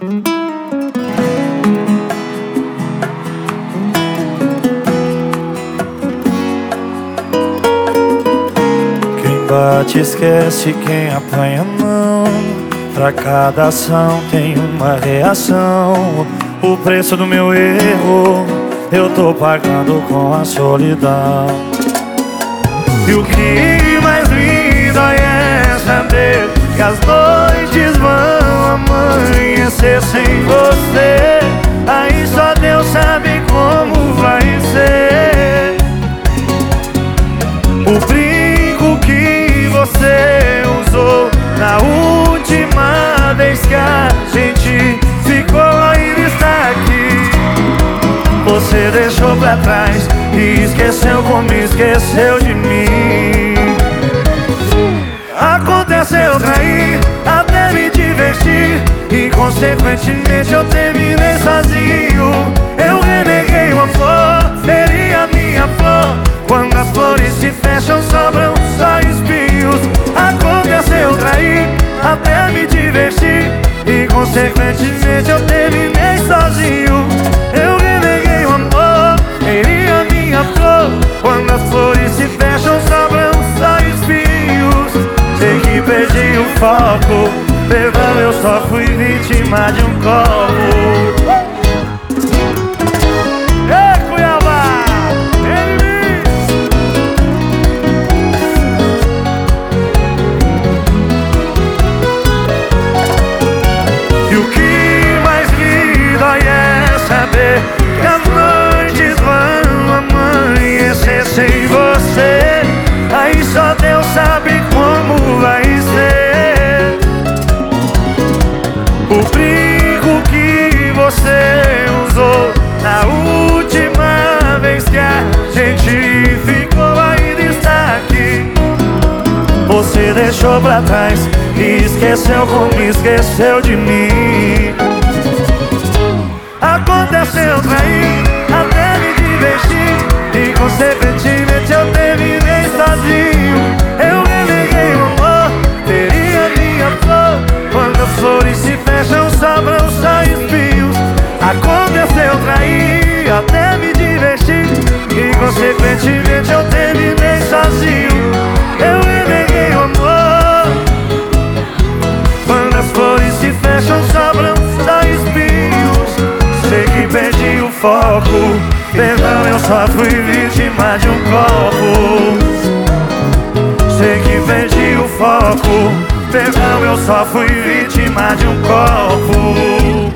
Quem bate esquece, quem apanha não. Pra cada ação tem uma reação. O preço do meu erro eu tô pagando com a solidão. E o que mais me dói é saber que as vão amanhecer sem você. Aí só Deus sabe como vai ser. O brinco que você usou na última vez que a gente ficou ainda está aqui. Você deixou pra trás e esqueceu como esqueceu de mim. Aconteceu consequentemente eu terminei sozinho. Eu reneguei uma flor, feri a minha flor. Quando as flores se fecham, sobram só espinhos. Aconteceu trair até me divertir e consequentemente eu terminei sozinho. Eu reneguei o amor, feri a minha flor. Quando as flores se fecham, sobram só espinhos. Sei que perdi o foco, só fui vítima de um copo. O brinco que você usou na última vez que a gente ficou ainda está aqui. Você deixou pra trás e esqueceu como esqueceu de mim. Aconteceu trair até me divertir e consequentemente eu terminei sozinho. Eu reneguei o amor. Quando as flores se fecham, sobram só espinhos. Sei que perdi o foco. Perdão, eu só fui vítima de um copo. Sei que perdi o foco. Perdão, eu só fui vítima de um copo.